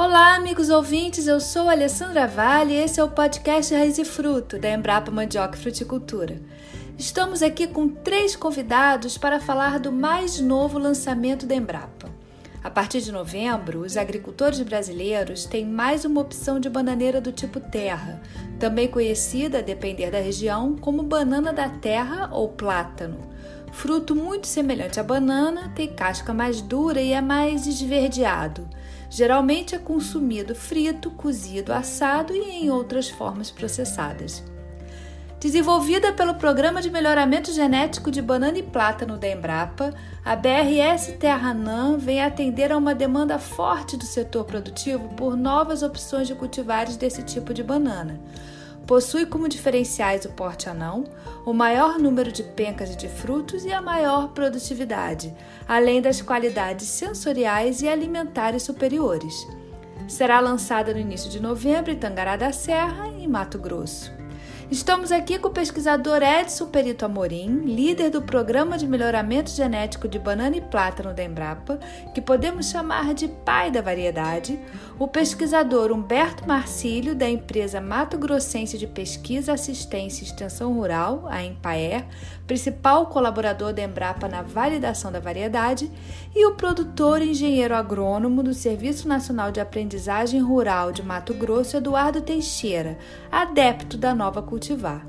Olá, amigos ouvintes, eu sou Alessandra Vale e esse é o podcast Raiz e Fruto da Embrapa Mandioca e Fruticultura. Estamos aqui com três convidados para falar do mais novo lançamento da Embrapa. A partir de novembro, os agricultores brasileiros têm mais uma opção de bananeira do tipo terra, também conhecida, a depender da região, como banana da terra ou plátano. Fruto muito semelhante à banana, tem casca mais dura e é mais esverdeado. Geralmente é consumido frito, cozido, assado e em outras formas processadas. Desenvolvida pelo Programa de Melhoramento Genético de Banana e Plátano da Embrapa, a BRS Terra Nan vem atender a uma demanda forte do setor produtivo por novas opções de cultivares desse tipo de banana. Possui como diferenciais o porte anão, o maior número de pencas e de frutos e a maior produtividade, além das qualidades sensoriais e alimentares superiores. Será lançada no início de novembro em Tangará da Serra, em Mato Grosso. Estamos aqui com o pesquisador Edson Perito Amorim, líder do Programa de Melhoramento Genético de Banana e Plátano da Embrapa, que podemos chamar de pai da variedade, o pesquisador Humberto Marcílio, da empresa Mato Grossense de Pesquisa, Assistência e Extensão Rural, a Empaer, principal colaborador da Embrapa na validação da variedade, e o produtor e engenheiro agrônomo do Serviço Nacional de Aprendizagem Rural de Mato Grosso, Eduardo Teixeira, adepto da nova cultivar.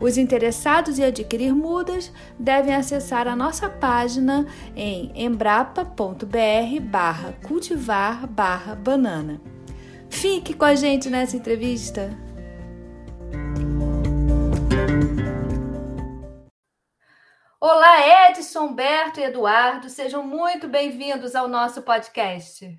Os interessados em adquirir mudas devem acessar a nossa página em embrapa.br barra cultivar barra banana. Fique com a gente nessa entrevista! Olá, Edson, Berto e Eduardo, sejam muito bem-vindos ao nosso podcast.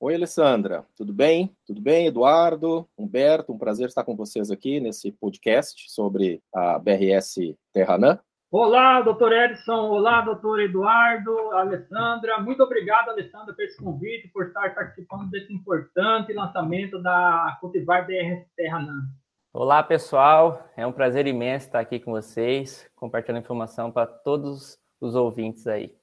Oi, Alessandra, tudo bem? Tudo bem, Eduardo, Humberto, um prazer estar com vocês aqui nesse podcast sobre a BRS Terranã. Olá, doutor Edson, olá, doutor Eduardo, Alessandra, muito obrigado, Alessandra, por esse convite, por estar participando desse importante lançamento da Cultivar BRS Terranã. Olá, pessoal, é um prazer imenso estar aqui com vocês, compartilhando informação para todos os ouvintes aí.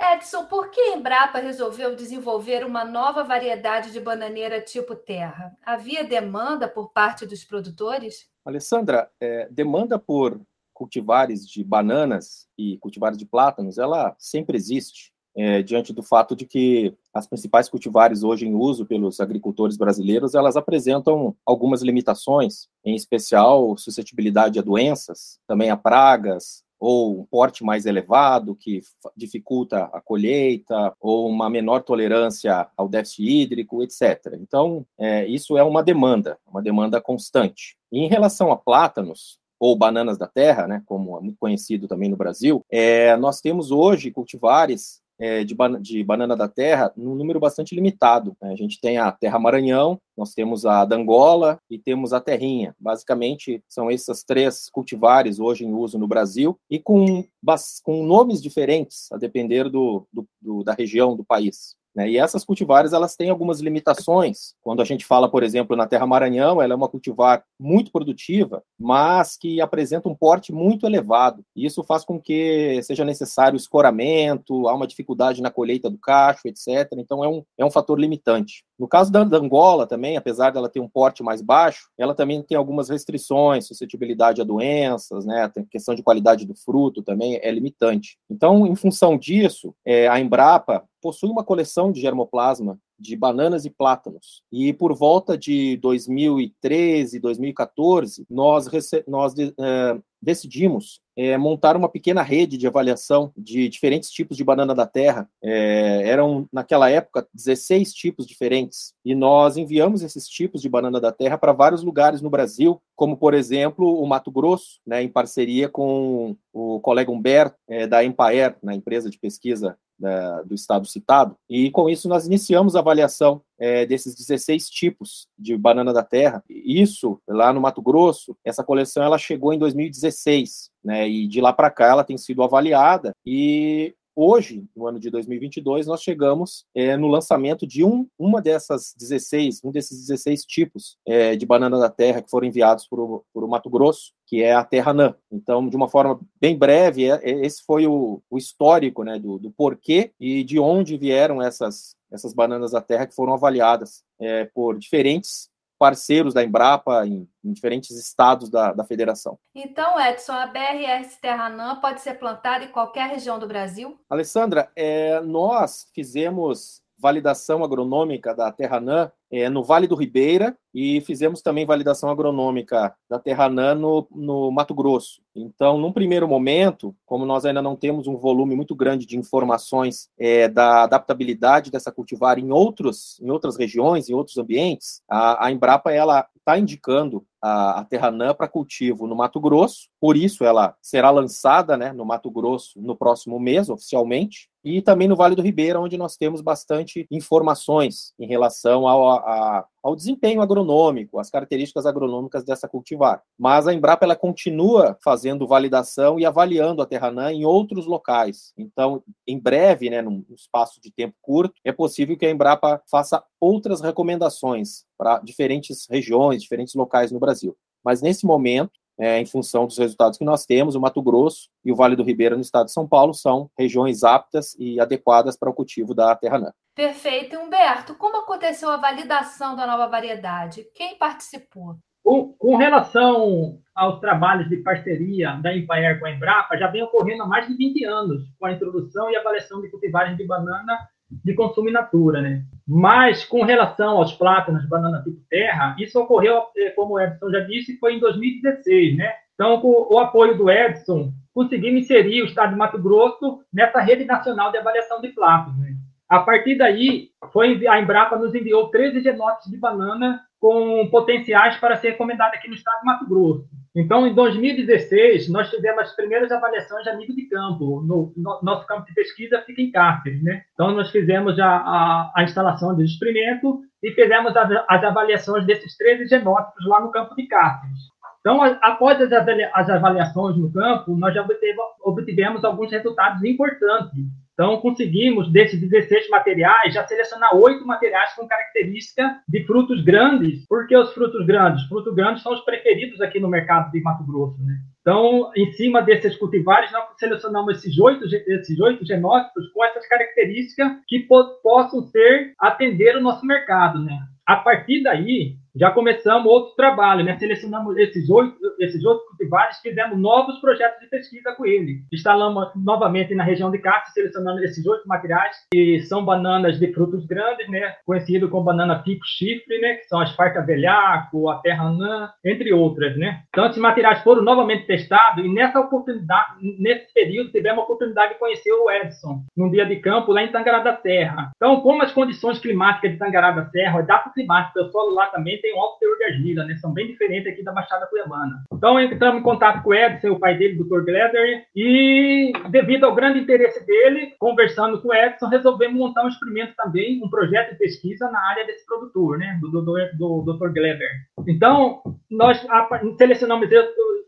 Edson, por que a Embrapa resolveu desenvolver uma nova variedade de bananeira tipo terra? Havia demanda por parte dos produtores? Alessandra, é, demanda por cultivares de bananas e cultivares de plátanos, ela sempre existe. É, diante do fato de que as principais cultivares hoje em uso pelos agricultores brasileiros, elas apresentam algumas limitações, em especial suscetibilidade a doenças, também a pragas, ou um porte mais elevado, que dificulta a colheita, ou uma menor tolerância ao déficit hídrico, etc. Então, é, isso é uma demanda, uma demanda constante. E em relação a plátanos, ou bananas da terra, né, como é muito conhecido também no Brasil, é, nós temos hoje cultivares é, de, de, banana da terra num número bastante limitado. Né? A gente tem a terra Maranhão, nós temos a Dangola e temos a terrinha. Basicamente, são essas três cultivares hoje em uso no Brasil e com, com nomes diferentes, a depender do, do, do da região do país. Né? E essas cultivares elas têm algumas limitações. Quando a gente fala, por exemplo, na Terra Maranhão, ela é uma cultivar muito produtiva, mas que apresenta um porte muito elevado. Isso faz com que seja necessário escoramento, há uma dificuldade na colheita do cacho, etc. Então é um, é um fator limitante. No caso da, Angola também, apesar dela ter um porte mais baixo, ela também tem algumas restrições, suscetibilidade a doenças, né? Tem questão de qualidade do fruto também é limitante. Então, em função disso, é, a Embrapa possui uma coleção de germoplasma de bananas e plátanos. E por volta de 2013, 2014, nós, nós é, decidimos é, montar uma pequena rede de avaliação de diferentes tipos de banana da terra. É, eram, naquela época, 16 tipos diferentes. E nós enviamos esses tipos de banana da terra para vários lugares no Brasil, como, por exemplo, o Mato Grosso, né, em parceria com o colega Humberto, é, da Empaer, na empresa de pesquisa da, do estado citado, e com isso nós iniciamos a avaliação é, desses 16 tipos de banana da terra. Isso, lá no Mato Grosso, essa coleção ela chegou em 2016, né, e de lá para cá ela tem sido avaliada e Hoje, no ano de 2022, nós chegamos é, no lançamento de um, uma dessas 16, um desses 16 tipos é, de banana da terra que foram enviados para o Mato Grosso, que é a Terra Nã. Então, de uma forma bem breve, é, é, esse foi o, o histórico né, do, do porquê e de onde vieram essas essas bananas da terra que foram avaliadas é, por diferentes parceiros da Embrapa em, em diferentes estados da, da, federação. Então, Edson, a BRS Terranã pode ser plantada em qualquer região do Brasil? Alessandra, é, nós fizemos validação agronômica da Terranã é, no Vale do Ribeira e fizemos também validação agronômica da Terranã no, no Mato Grosso. Então, num primeiro momento, como nós ainda não temos um volume muito grande de informações é, da adaptabilidade dessa cultivar em, outros, em outras regiões, em outros ambientes, a, a Embrapa ela está indicando a, a Terranã para cultivo no Mato Grosso, por isso ela será lançada né, no Mato Grosso no próximo mês, oficialmente, e também no Vale do Ribeira, onde nós temos bastante informações em relação ao, a, ao desempenho agronômico, às características agronômicas dessa cultivar. Mas a Embrapa ela continua fazendo validação e avaliando a Terranã em outros locais. Então, em breve, né, num espaço de tempo curto, é possível que a Embrapa faça outras recomendações para diferentes regiões, diferentes locais no Brasil. Mas nesse momento, é, em função dos resultados que nós temos, o Mato Grosso e o Vale do Ribeira, no estado de São Paulo, são regiões aptas e adequadas para o cultivo da terranã. Perfeito. Humberto, como aconteceu a validação da nova variedade? Quem participou? Com, com relação aos trabalhos de parceria da Empaer com a Embrapa, já vem ocorrendo há mais de 20 anos, com a introdução e avaliação de cultivares de banana de consumo in natura, né? Mas com relação aos plátanos, banana tipo terra, isso ocorreu, eh, como o Edson já disse, foi em 2016, né? Então, com o apoio do Edson, conseguimos inserir o estado de Mato Grosso nessa rede nacional de avaliação de plátanos. Né? A partir daí, foi, a Embrapa nos enviou 13 genotes de banana com potenciais para ser recomendado aqui no estado de Mato Grosso. Então, em 2016, nós fizemos as primeiras avaliações a nível de campo. No, no nosso campo de pesquisa fica em Cáceres, né? Então, nós fizemos a, a, a instalação de experimento e fizemos as, as avaliações desses 13 genótipos lá no campo de Cáceres. Então, após as avaliações no campo, nós já obtivemos alguns resultados importantes então, conseguimos, desses 16 materiais, já selecionar oito materiais com característica de frutos grandes. Por que os frutos grandes? Os frutos grandes são os preferidos aqui no mercado de Mato Grosso. Né? Então, em cima desses cultivares, nós selecionamos esses oito, esses oito genótipos com essas características que po possam ser atender o nosso mercado. Né? A partir daí, já começamos outro trabalho, né? Selecionamos esses oito, esses cultivares, fizemos novos projetos de pesquisa com ele. Instalamos novamente na região de Cássio, selecionando esses oito materiais, que são bananas de frutos grandes, né? Conhecido como banana pico chifre, né? Que são as farta velhaco, a terra anã, entre outras, né? Então, esses materiais foram novamente testados e nessa oportunidade, nesse período, tivemos a oportunidade de conhecer o Edson, num dia de campo lá em Tangará da Serra. Então, como as condições climáticas de Tangará da Serra, a data climática, o solo lá também tem um alto teor de argila, né? São bem diferentes aqui da Baixada Cuiabana. Então, entramos em contato com o Edson, o pai dele, o Dr. Gleder, e devido ao grande interesse dele, conversando com o Edson, resolvemos montar um experimento também, um projeto de pesquisa na área desse produtor, né? Do, do, do, do Dr. Gleder. Então, nós selecionamos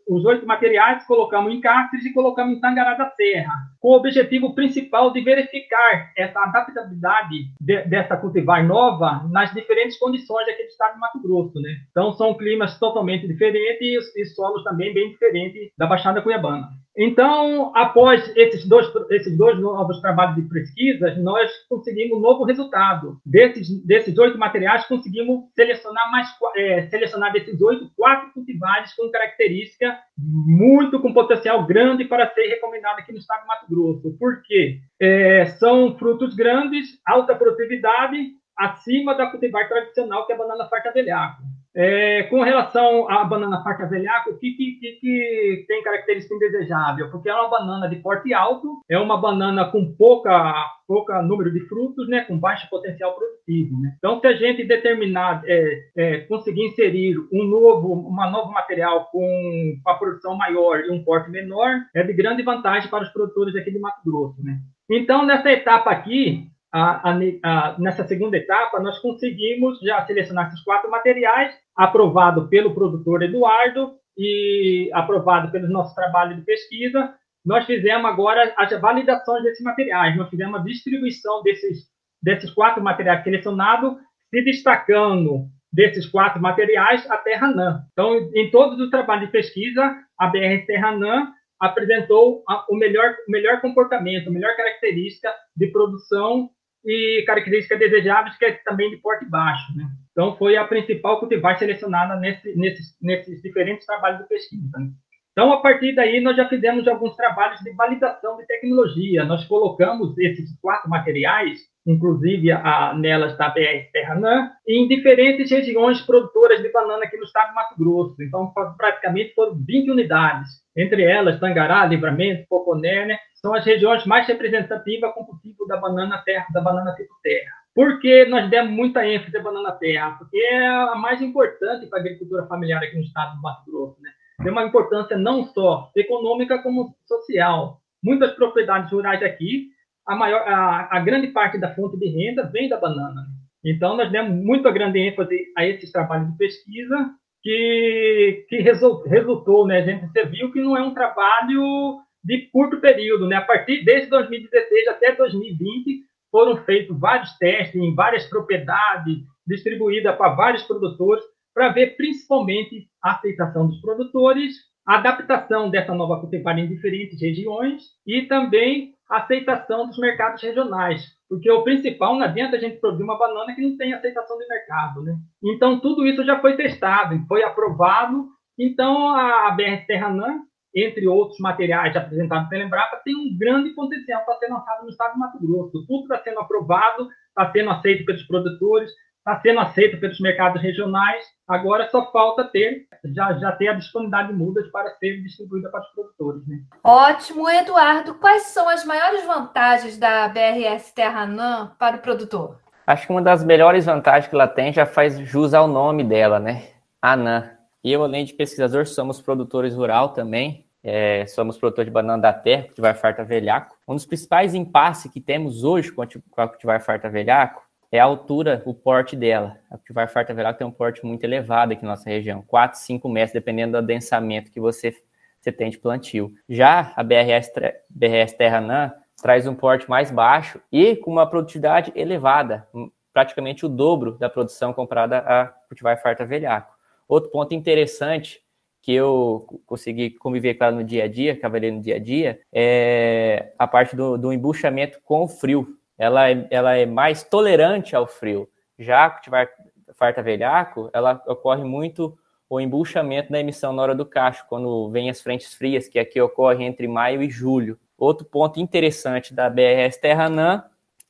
os oito materiais, colocamos em Cáceres e colocamos em Tangará da Serra, com o objetivo principal de verificar essa adaptabilidade de, dessa cultivar nova nas diferentes condições aqui do estado de Mato Grosso. Né? Então, são climas totalmente diferentes e, e solos também bem diferentes da Baixada Cuiabana. Então, após esses dois, esses dois novos trabalhos de pesquisa, nós conseguimos um novo resultado. Desses, desses oito materiais, conseguimos selecionar mais é, selecionar desses oito, quatro cultivares com característica muito com potencial grande para ser recomendado aqui no estado de Mato Grosso. Por quê? É, são frutos grandes, alta produtividade, acima da cultivar tradicional, que é a banana farta velhaco. É, com relação à banana farta velhaco, o que, que, que, tem característica indesejável? Porque é uma banana de porte alto, é uma banana com pouca, pouca número de frutos, né, com baixo potencial produtivo. Né? Então, se a gente determinar, é, é, conseguir inserir um novo, uma novo material com uma produção maior e um porte menor, é de grande vantagem para os produtores aqui de Mato Grosso. Né? Então, nessa etapa aqui, a, a, a, nessa segunda etapa, nós conseguimos já selecionar esses quatro materiais, aprovado pelo produtor Eduardo e aprovado pelo nosso trabalho de pesquisa. Nós fizemos agora as validações desses materiais, nós fizemos a distribuição desses, desses quatro materiais selecionados, se destacando desses quatro materiais a Terra NAM. Então, em todos os trabalhos de pesquisa, a BR Terra NAM apresentou o melhor, o melhor comportamento, a melhor característica de produção e características desejáveis, que é também de porte baixo. Né? Então, foi a principal cultivar selecionada nesse, nesses, nesses diferentes trabalhos de pesquisa. Né? Então, a partir daí, nós já fizemos alguns trabalhos de validação de tecnologia. Nós colocamos esses quatro materiais, inclusive a, nelas da BR Terranã, em diferentes regiões produtoras de banana aqui no estado de Mato Grosso. Então, praticamente foram 20 unidades. Entre elas, Tangará, Livramento, Poconé, né? são as regiões mais representativas com cultivo da banana terra, da banana tipo terra. Por que nós demos muita ênfase à banana terra? Porque é a mais importante para a agricultura familiar aqui no estado do Mato Grosso. Né? tem uma importância não só econômica como social. Muitas propriedades rurais aqui, a maior, a, a grande parte da fonte de renda vem da banana. Então nós demos muito grande ênfase a esses trabalhos de pesquisa que, que resultou, né? A gente você viu que não é um trabalho de curto período, né? A partir desde 2016 até 2020 foram feitos vários testes em várias propriedades distribuídas para vários produtores para ver principalmente a aceitação dos produtores, a adaptação dessa nova cultivar em diferentes regiões e também a aceitação dos mercados regionais, porque o principal não adianta a gente produzir uma banana que não tem aceitação de mercado, né? Então tudo isso já foi testado, foi aprovado. Então a BR Terranã, entre outros materiais apresentados pela Embrapa, tem um grande potencial para ser lançado no estado de Mato Grosso. Tudo está sendo aprovado, está sendo aceito pelos produtores, está sendo aceito pelos mercados regionais, agora só falta ter, já, já ter a disponibilidade de mudas para ser distribuída para os produtores. Né? Ótimo. Eduardo, quais são as maiores vantagens da BRS Terra NAM para o produtor? Acho que uma das melhores vantagens que ela tem já faz jus ao nome dela, né? ANAM. Eu, além de pesquisador, somos produtores rural também. É, somos produtor de banana da terra, cultivar farta velhaco. Um dos principais impasses que temos hoje com a cultivar farta velhaco é a altura, o porte dela. A cultivar farta velhaco tem um porte muito elevado aqui na nossa região, 4, 5 metros, dependendo do adensamento que você, você tem de plantio. Já a BRS, BRS Terra Nan traz um porte mais baixo e com uma produtividade elevada, praticamente o dobro da produção comparada a cultivar farta velhaco. Outro ponto interessante que eu consegui conviver com ela no dia a dia, cavalei no dia a dia, é a parte do, do embuchamento com o frio ela é, ela é mais tolerante ao frio. Já a cultivar farta velhaco, ela ocorre muito o embuchamento da emissão na hora do cacho, quando vem as frentes frias, que aqui ocorre entre maio e julho. Outro ponto interessante da BRS Terranã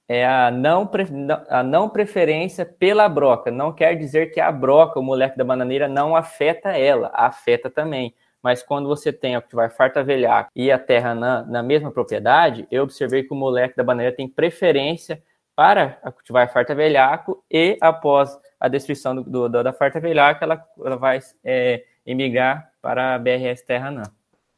é a não, a não preferência pela broca. Não quer dizer que a broca, o moleque da bananeira, não afeta ela, afeta também mas quando você tem a cultivar farta velhaco e a terra na, na mesma propriedade, eu observei que o moleque da bananeira tem preferência para a cultivar farta velhaco e após a destruição do, do, da farta velhaco, ela, ela vai é, emigrar para a BRS Terra Nan.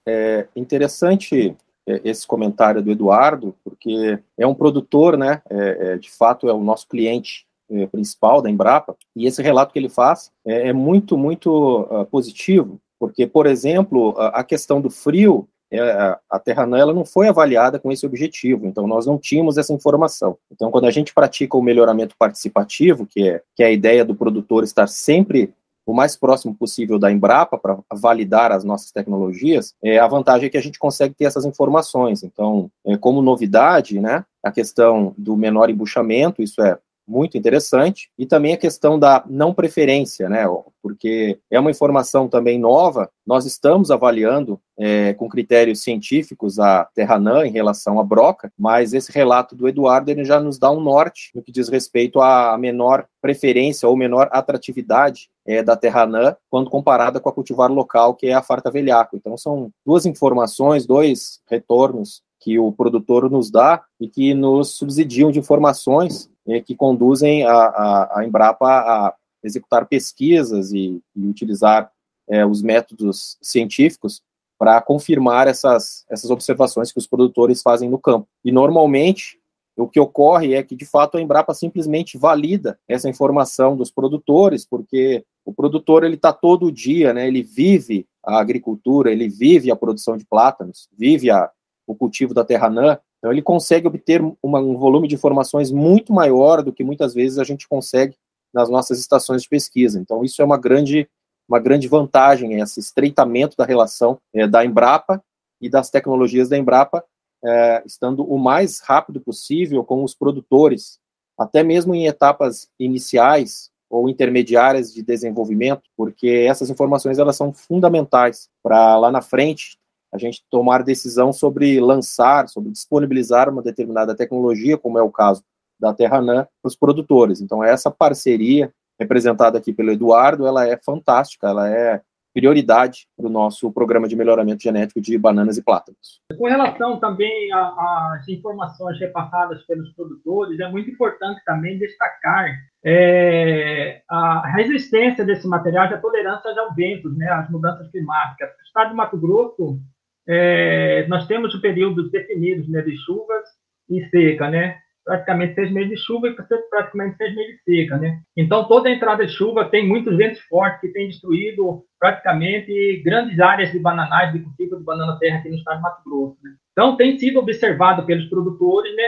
É interessante é, esse comentário do Eduardo, porque é um produtor, né? É, é, de fato, é o nosso cliente é, principal da Embrapa, e esse relato que ele faz é, muito, muito uh, positivo, porque, por exemplo, a, questão do frio, é, a Terranã ela não foi avaliada com esse objetivo, então nós não tínhamos essa informação. Então, quando a gente pratica o melhoramento participativo, que é, que é a ideia do produtor estar sempre o mais próximo possível da Embrapa para validar as nossas tecnologias, é, a vantagem é que a gente consegue ter essas informações. Então, é, como novidade, né, a questão do menor embuchamento, isso é muito interessante, e também a questão da não preferência, né, porque é uma informação também nova, nós estamos avaliando é, com critérios científicos a Terranã em relação à broca, mas esse relato do Eduardo ele já nos dá um norte no que diz respeito à menor preferência ou menor atratividade é, da Terranã quando comparada com a cultivar local, que é a farta velhaco. Então são duas informações, dois retornos que o produtor nos dá e que nos subsidiam de informações que conduzem a, a, a, Embrapa a executar pesquisas e, e utilizar eh, os métodos científicos para confirmar essas, essas observações que os produtores fazem no campo. E normalmente o que ocorre é que de fato a Embrapa simplesmente valida essa informação dos produtores, porque o produtor ele está todo dia, né? Ele vive a agricultura, ele vive a produção de plátanos, vive a, o cultivo da terra nã, então ele consegue obter uma, um volume de informações muito maior do que muitas vezes a gente consegue nas nossas estações de pesquisa. Então isso é uma grande, uma grande vantagem, esse estreitamento da relação é, da Embrapa e das tecnologias da Embrapa, é, estando o mais rápido possível com os produtores até mesmo em etapas iniciais ou intermediárias de desenvolvimento, porque essas informações elas são fundamentais para lá na frente a gente tomar decisão sobre lançar, sobre disponibilizar uma determinada tecnologia, como é o caso da Terranã, para os produtores. Então, essa parceria representada aqui pelo Eduardo, ela é fantástica, ela é prioridade para o nosso programa de melhoramento genético de bananas e plátanos. Com relação também às informações repassadas pelos produtores, é muito importante também destacar é, a resistência desse material a tolerância aos ventos, né, às mudanças climáticas. No estado de Mato Grosso, é, nós temos o períodos definidos né, de chuvas e seca, né? praticamente seis meses de chuva e praticamente seis meses de seca, né? Então, toda a entrada de chuva tem muitos ventos fortes que têm destruído praticamente grandes áreas de bananais, de cultivo de banana terra aqui no estado de Mato Grosso, né? Então, tem sido observado pelos produtores, né?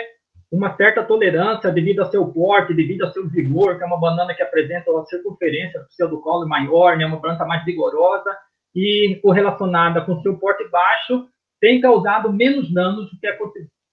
Uma certa tolerância devido ao seu porte, devido ao seu vigor, que é uma banana que apresenta uma circunferência do pseudocolo maior, né? Uma planta mais vigorosa e correlacionada com seu porte baixo, tem causado menos danos do que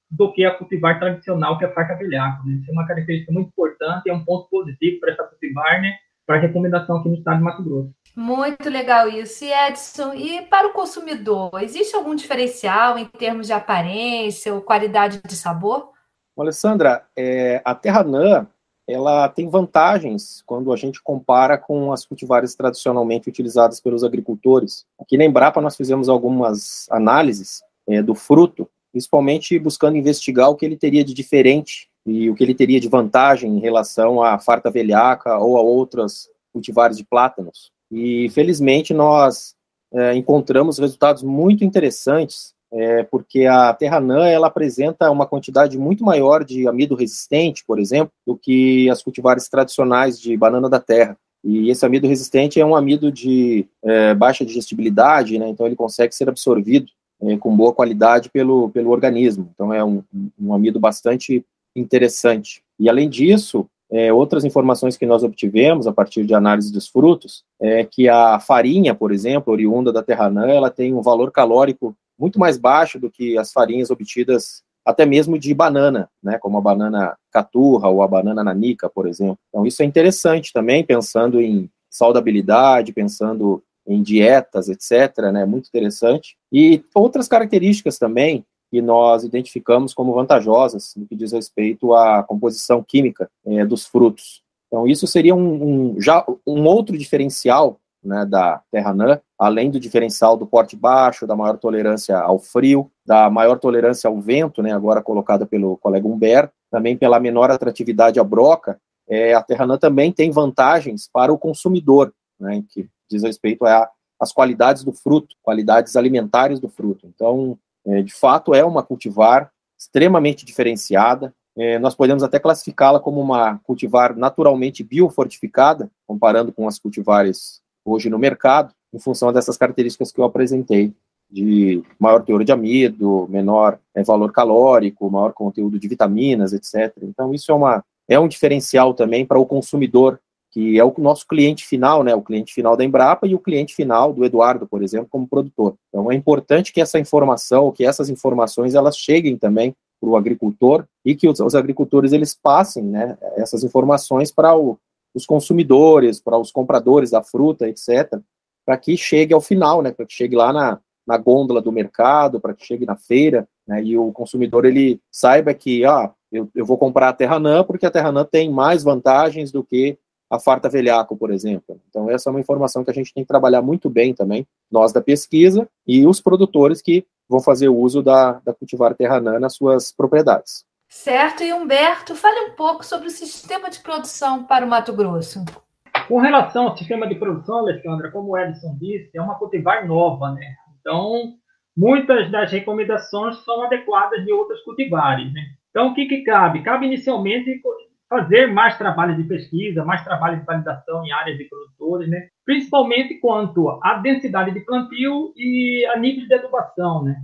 do que a cultivar tradicional, que é a farta velhaco. Né? Isso é uma característica muito importante, é um ponto positivo para essa cultivar, né? para recomendação aqui no estado de Mato Grosso. Muito legal isso. E Edson, e para o consumidor, existe algum diferencial em termos de aparência ou qualidade de sabor? Alessandra, é, a Terranã, ela tem vantagens quando a gente compara com as cultivares tradicionalmente utilizadas pelos agricultores. Aqui na Embrapa nós fizemos algumas análises é, do fruto principalmente buscando investigar o que ele teria de diferente e o que ele teria de vantagem em relação à farta velhaca ou a outras cultivares de plátanos. E felizmente nós é, encontramos resultados muito interessantes, é, porque a Terranã ela apresenta uma quantidade muito maior de amido resistente, por exemplo, do que as cultivares tradicionais de banana da terra. E esse amido resistente é um amido de é, baixa digestibilidade, né, então ele consegue ser absorvido é, com boa qualidade pelo, pelo organismo. Então, é um, um amido bastante interessante. E, além disso, é, outras informações que nós obtivemos a partir de análise dos frutos é que a farinha, por exemplo, oriunda da terranã, ela tem um valor calórico muito mais baixo do que as farinhas obtidas até mesmo de banana, né, como a banana caturra ou a banana nanica, por exemplo. Então isso é interessante também, pensando em saudabilidade, pensando em dietas, etc., né, muito interessante. E outras características também que nós identificamos como vantajosas no que diz respeito à composição química é, dos frutos. Então, isso seria um, um, já um outro diferencial né, da Terra Nã, além do diferencial do porte baixo, da maior tolerância ao frio, da maior tolerância ao vento, né, agora colocada pelo colega Humberto, também pela menor atratividade à broca, é, a Terra Nã também tem vantagens para o consumidor, né, que diz respeito às qualidades do fruto, qualidades alimentares do fruto. Então, é, de fato, é uma cultivar extremamente diferenciada. É, nós podemos até classificá-la como uma cultivar naturalmente biofortificada, comparando com as cultivares hoje no mercado, em função dessas características que eu apresentei, de maior teor de amido, menor é, valor calórico, maior conteúdo de vitaminas, etc. Então, isso é, uma, é um diferencial também para o consumidor que é o nosso cliente final, né, o cliente final da Embrapa e o cliente final do Eduardo, por exemplo, como produtor. Então é importante que essa informação, que essas informações elas cheguem também para o agricultor e que os, os, agricultores eles passem, né, essas informações para os consumidores, para os compradores da fruta, etc, para que chegue ao final, né, para que chegue lá na, na gôndola do mercado, para que chegue na feira, né, e o consumidor ele saiba que, ah, eu, eu vou comprar a Terranã porque a Terranã tem mais vantagens do que a farta velhaco, por exemplo. Então, essa é uma informação que a gente tem que trabalhar muito bem também, nós da pesquisa e os produtores que vão fazer uso da, da cultivar terranã nas suas propriedades. Certo, e Humberto, fale um pouco sobre o sistema de produção para o Mato Grosso. Com relação ao sistema de produção, Alexandra, como o Edson disse, é uma cultivar nova, né? Então, muitas das recomendações são adequadas de outras cultivares, né? Então, o que, que cabe? Cabe inicialmente fazer mais trabalho de pesquisa, mais trabalho de validação em áreas de produtores, né? principalmente quanto à densidade de plantio e a nível de adubação, né?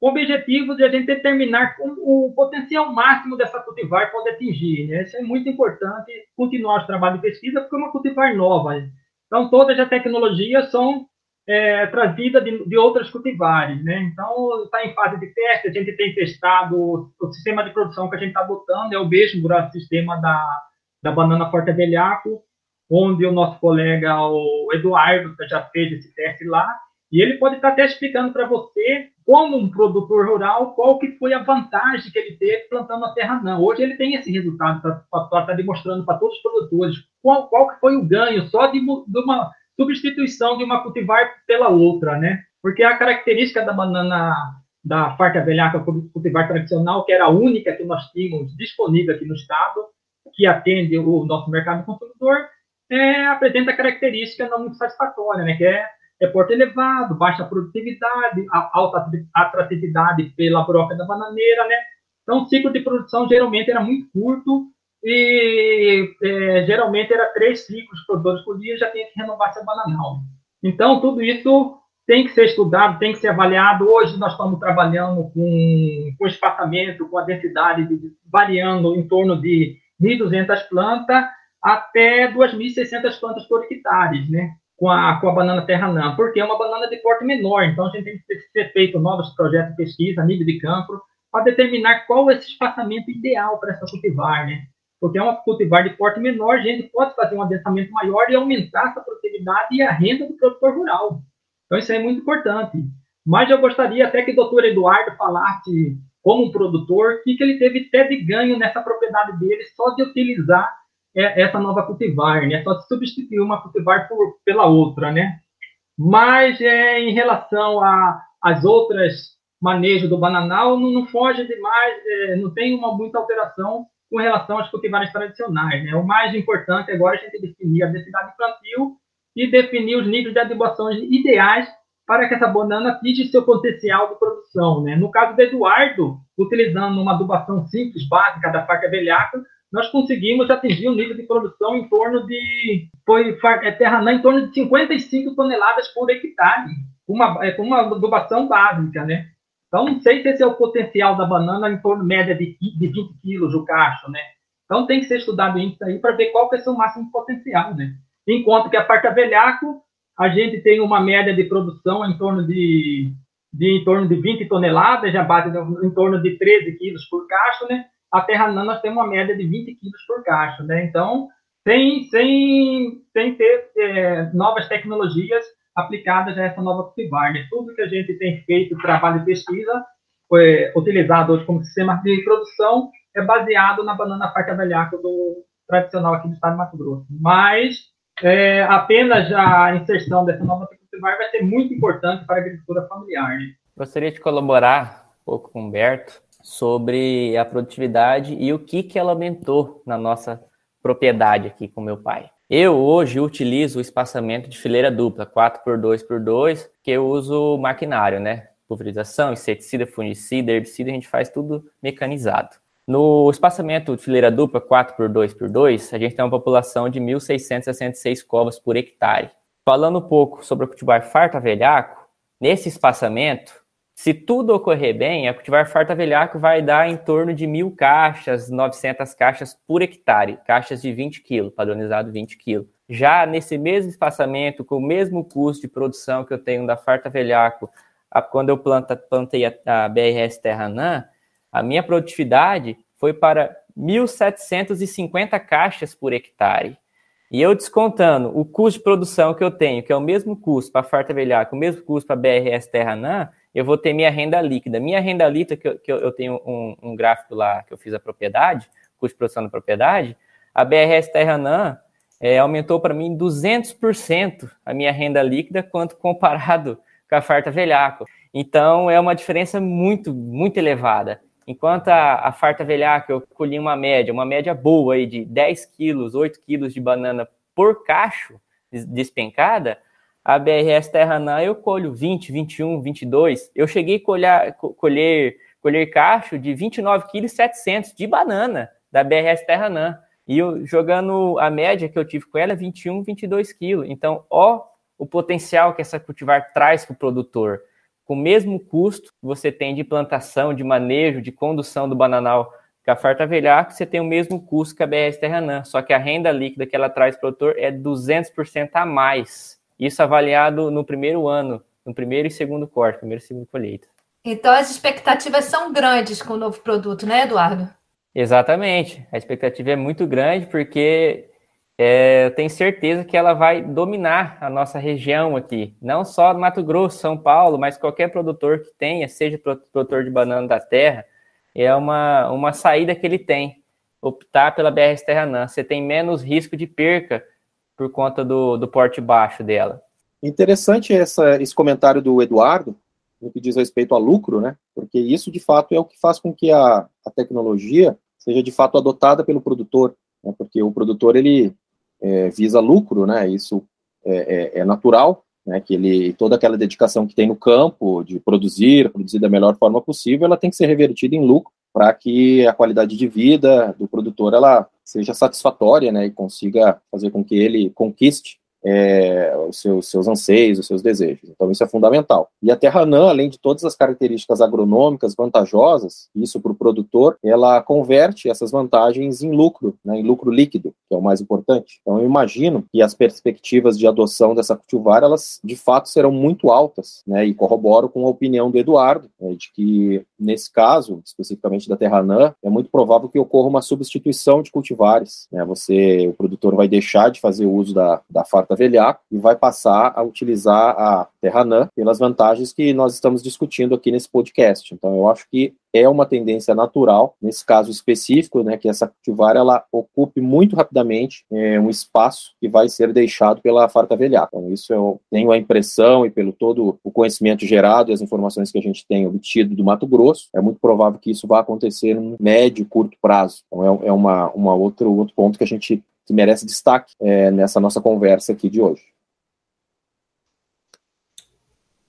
Com o objetivo de a gente determinar o potencial máximo dessa cultivar pode atingir. Né? Isso é muito importante, continuar o trabalho de pesquisa, porque é uma cultivar nova. Né? Então, todas as tecnologias são é, trazida de, de outras cultivares, né? Então, está em fase de teste, a gente tem testado o sistema de produção que a gente está botando, é o mesmo sistema da, da banana forte velhaco, onde o nosso colega, o Eduardo, já fez esse teste lá, e ele pode estar até explicando para você, como um produtor rural, qual que foi a vantagem que ele teve plantando a terra não. Hoje ele tem esse resultado para estar tá demonstrando para todos os produtores qual, qual que foi o ganho só de, de uma substituição de uma cultivar pela outra, né? Porque a característica da banana da farta velhaca cultivar tradicional, que era a única que nós tínhamos disponível aqui no estado, que atende o nosso mercado consumidor, é, apresenta característica não muito satisfatória, né? Que é, é porte elevado, baixa produtividade, alta atratividade pela broca da bananeira, né? Então, o ciclo de produção geralmente era muito curto e é, geralmente era três ciclos produtores por dia, já tinha que renovar essa bananal. Então, tudo isso tem que ser estudado, tem que ser avaliado. Hoje nós estamos trabalhando com, com espaçamento, com a densidade de, variando em torno de 1.200 plantas até 2.600 plantas por hectare, né? Com a, com a banana terra porque é uma banana de porte menor, então a gente tem que ser feito novos projetos de pesquisa nível de campo para determinar qual é esse espaçamento ideal para essa cultivar, né? porque é uma cultivar de porte menor, a gente pode fazer um adensamento maior e aumentar essa produtividade e a renda do produtor rural. Então, isso é muito importante. Mas eu gostaria até que o doutor Eduardo falasse, como um produtor, o que, que ele teve até de ganho nessa propriedade dele só de utilizar é, essa nova cultivar, né? Só substituir uma cultivar por, pela outra, né? Mas é, em relação às outras manejos do bananal, não, não foge demais, é, não tem uma muita alteração com relação às cultivares tradicionais. Né? O mais importante agora é a gente definir a densidade de plantio e definir os níveis de adubações ideais para que essa banana atinja seu potencial de produção. Né? No caso do Eduardo, utilizando uma adubação simples, básica da faca velhaca, nós conseguimos atingir um nível de produção em torno de foi é, terra em torno de 55 toneladas por hectare, uma, é, uma adubação básica, né? Então, não sei se esse é o potencial da banana em torno média de, de 20 quilos o cacho, né? Então, tem que ser estudado isso aí para ver qual que é o seu máximo potencial, né? Enquanto que a parte velhaco, a gente tem uma média de produção em torno de, de em torno de 20 toneladas, já bate em torno de 13 quilos por cacho, né? A terra nana nós temos uma média de 20 quilos por cacho, né? Então, sem, sem, sem ter é, novas tecnologias aplicadas a essa nova cultivar. Tudo que a gente tem feito, trabalho de pesquisa, foi utilizado hoje como sistema de produção, é baseado na banana faca velhaco do tradicional aqui do estado de Mato Grosso. Mas é, apenas a inserção dessa nova cultivar vai ser muito importante para a agricultura familiar. Né? Gostaria de colaborar um pouco com o Humberto sobre a produtividade e o que, que ela aumentou na nossa propriedade aqui com meu pai. Eu hoje utilizo o espaçamento de fileira dupla, 4x2x2, que eu uso maquinário, né? Pulverização, inseticida, fungicida, herbicida, a gente faz tudo mecanizado. No espaçamento de fileira dupla, 4x2x2, a gente tem uma população de 1.666 covas por hectare. Falando um pouco sobre o cultivar farta velhaco, nesse espaçamento, se tudo ocorrer bem, a cultivar farta velhaco vai dar em torno de mil caixas, 900 caixas por hectare, caixas de 20 kg, padronizado 20 kg. Já nesse mesmo espaçamento, com o mesmo custo de produção que eu tenho da farta velhaco, quando eu planta, plantei a, a BRS Terranã, a minha produtividade foi para 1.750 caixas por hectare. E eu descontando o custo de produção que eu tenho, que é o mesmo custo para a farta velhaco, o mesmo custo para a BRS Terranã, eu vou ter minha renda líquida. Minha renda líquida, que eu, que eu tenho um, um, gráfico lá que eu fiz a propriedade, custo de produção da propriedade, a BRS Terranã é, aumentou para mim 200% a minha renda líquida, quanto comparado com a farta velhaco. Então, é uma diferença muito, muito elevada. Enquanto a, a farta velhaco, eu colhi uma média, uma média boa aí de 10 quilos, 8 quilos de banana por cacho despencada, a BRS Terranã eu colho 20, 21, 22. Eu cheguei a colher, colher, colher cacho de 29 kg 700 de banana da BRS Terranã. E eu, jogando a média que eu tive com ela, 21, 22 quilos. Então, ó o potencial que essa cultivar traz para o produtor. Com o mesmo custo que você tem de plantação, de manejo, de condução do bananal com a farta velhaco, você tem o mesmo custo que a BRS Terranã. Só que a renda líquida que ela traz para o produtor é 200% a mais Isso avaliado no primeiro ano, no primeiro e segundo corte, primeiro e segundo colheita. Então as expectativas são grandes com o novo produto, né, Eduardo? Exatamente. A expectativa é muito grande porque é, eu tenho certeza que ela vai dominar a nossa região aqui. Não só Mato Grosso, São Paulo, mas qualquer produtor que tenha, seja produtor de banana da terra, é uma, uma saída que ele tem. Optar pela BRS Terranã. Você tem menos risco de perca por conta do, do porte baixo dela. Interessante essa, esse comentário do Eduardo, no que diz respeito a lucro, né? Porque isso, de fato, é o que faz com que a, a tecnologia seja, de fato, adotada pelo produtor. Né? Porque o produtor, ele é, visa lucro, né? Isso é, é, é, natural, né? Que ele, toda aquela dedicação que tem no campo de produzir, produzir da melhor forma possível, ela tem que ser revertida em lucro para que a qualidade de vida do produtor ela seja satisfatória, né? E consiga fazer com que ele conquiste é, os seus, seus anseios, os seus desejos. Então, isso é fundamental. E a terra anã, além de todas as características agronômicas vantajosas, isso para o produtor, ela converte essas vantagens em lucro, né, em lucro líquido, que é o mais importante. Então, eu imagino que as perspectivas de adoção dessa cultivar, elas de fato serão muito altas, né, e corroboro com a opinião do Eduardo, né, de que nesse caso, especificamente da terra anã, é muito provável que ocorra uma substituição de cultivares. Né, você, o produtor vai deixar de fazer uso da, da farta velhaco e vai passar a utilizar a Terranã pelas vantagens que nós estamos discutindo aqui nesse podcast. Então, eu acho que é uma tendência natural, nesse caso específico, né, que essa cultivar ela ocupe muito rapidamente é, um espaço que vai ser deixado pela farta velhaca. Então, isso eu tenho a impressão e pelo todo o conhecimento gerado e as informações que a gente tem obtido do Mato Grosso, é muito provável que isso vá acontecer no médio, curto prazo. Então, é, é uma, uma outro, outro ponto que a gente que merece destaque é, nessa nossa conversa aqui de hoje.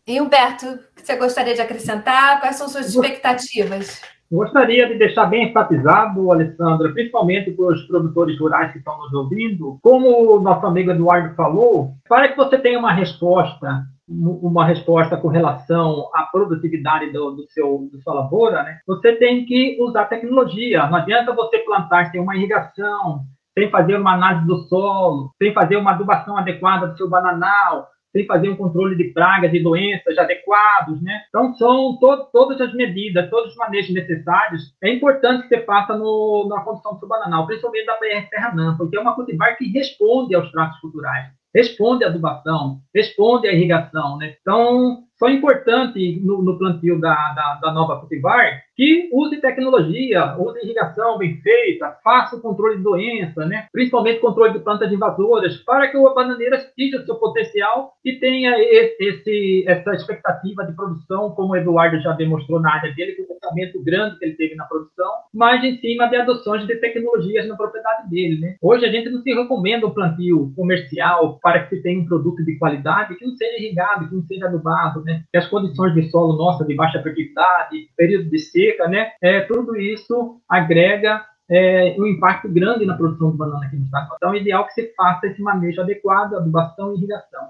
E Humberto, o que você gostaria de acrescentar? Quais são suas expectativas? Gostaria de deixar bem enfatizado, Alessandra, principalmente para os produtores rurais que estão nos ouvindo, como o nosso amigo Eduardo falou, para que você tenha uma resposta, uma resposta com relação à produtividade do, do seu do sua lavoura, né? Você tem que usar tecnologia. Não adianta você plantar sem uma irrigação, sem fazer uma análise do solo, sem fazer uma adubação adequada do seu bananal, sem fazer um controle de pragas e doenças adequados, né? Então, são to todas as medidas, todos os manejos necessários. É importante que você faça no, na condição do seu bananal, principalmente da PR Serra porque é uma cultivar que responde aos tratos culturais, responde à adubação, responde à irrigação, né? Então, só é importante no, no plantio da, da, da, nova cultivar que use tecnologia, use irrigação bem feita, faça o controle de doença, né? principalmente controle de plantas invasoras, para que o bananeiro atinja o seu potencial e tenha esse, essa expectativa de produção, como o Eduardo já demonstrou na área dele, com o pensamento grande que ele teve na produção, mas em cima de adoções de tecnologias na propriedade dele. Né? Hoje a gente não se recomenda um plantio comercial para que se tenha um produto de qualidade que não seja irrigado, que não seja adubado, né? Que as condições de solo nossa de baixa fertilidade, período de seca, né? É, tudo isso agrega é, um impacto grande na produção de banana aqui no estado. Então, é ideal que você faça esse manejo adequado, adubação e irrigação.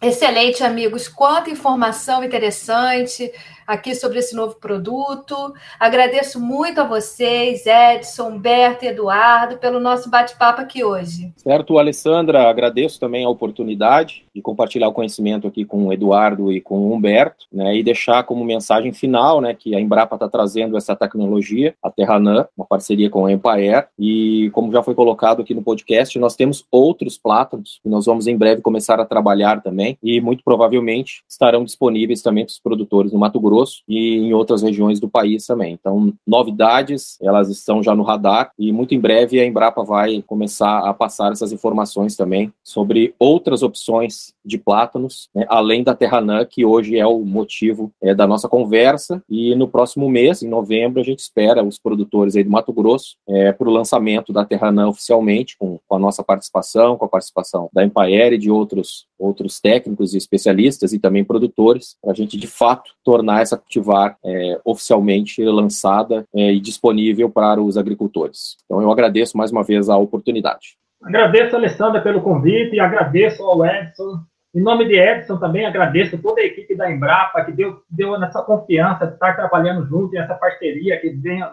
Excelente, amigos. Quanta informação interessante aqui sobre esse novo produto. Agradeço muito a vocês, Edson, Humberto e Eduardo, pelo nosso bate-papo aqui hoje. Certo, Alessandra, agradeço também a oportunidade compartilhar o conhecimento aqui com o Eduardo e com o Humberto, né, e deixar como mensagem final, né, que a Embrapa está trazendo essa tecnologia, a Terranã, uma parceria com a Empaer, e como já foi colocado aqui no podcast, nós temos outros plátanos que nós vamos em breve começar a trabalhar também, e muito provavelmente estarão disponíveis também para os produtores no Mato Grosso e em outras regiões do país também. Então, novidades, elas estão já no radar e muito em breve a Embrapa vai começar a passar essas informações também sobre outras opções de plátanos, né, além da Terranã, que hoje é o motivo é, da nossa conversa. E no próximo mês, em novembro, a gente espera os produtores aí do Mato Grosso é, para o lançamento da Terranã oficialmente, com, com, a nossa participação, com a participação da Empaer e de outros, outros técnicos e especialistas e também produtores, para a gente de fato tornar essa cultivar é, oficialmente lançada é, e disponível para os agricultores. Então eu agradeço mais uma vez a oportunidade. Agradeço, Alessandra, pelo convite agradeço ao Edson. Em nome de Edson também agradeço toda a equipe da Embrapa que deu, deu nessa confiança de estar trabalhando junto, nessa parceria que vem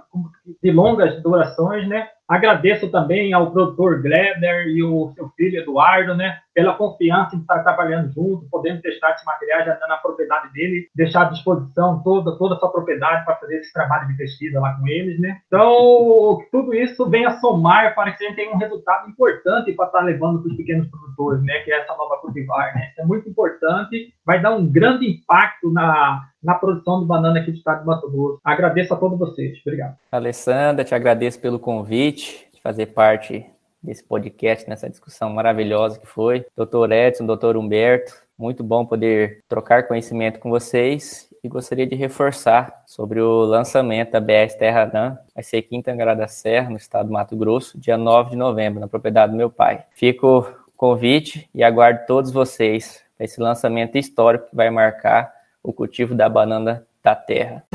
de longas durações, né? Agradeço também ao produtor Gleder e o seu filho Eduardo, né, pela confiança em estar trabalhando junto, podendo testar esse material já na propriedade dele, deixar à disposição toda, toda a sua propriedade para fazer esse trabalho de pesquisa lá com eles, né. Então, tudo isso vem a somar para que a gente tenha um resultado importante para estar levando para os pequenos produtores, né, que é essa nova cultivar, né. Isso é muito importante, vai dar um grande impacto na, na produção de banana aqui do estado de Mato Grosso. Agradeço a todos vocês. Obrigado. Alessandra, te agradeço pelo convite, de fazer parte desse podcast, nessa discussão maravilhosa que foi. Doutor Edson, doutor Humberto, muito bom poder trocar conhecimento com vocês e gostaria de reforçar sobre o lançamento da BS Terra Dan, vai ser aqui em da Serra, no estado do Mato Grosso, dia 9 de novembro, na propriedade do meu pai. Fico convite e aguardo todos vocês para esse lançamento histórico que vai marcar o cultivo da banana da terra.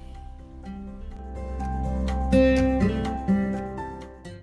Música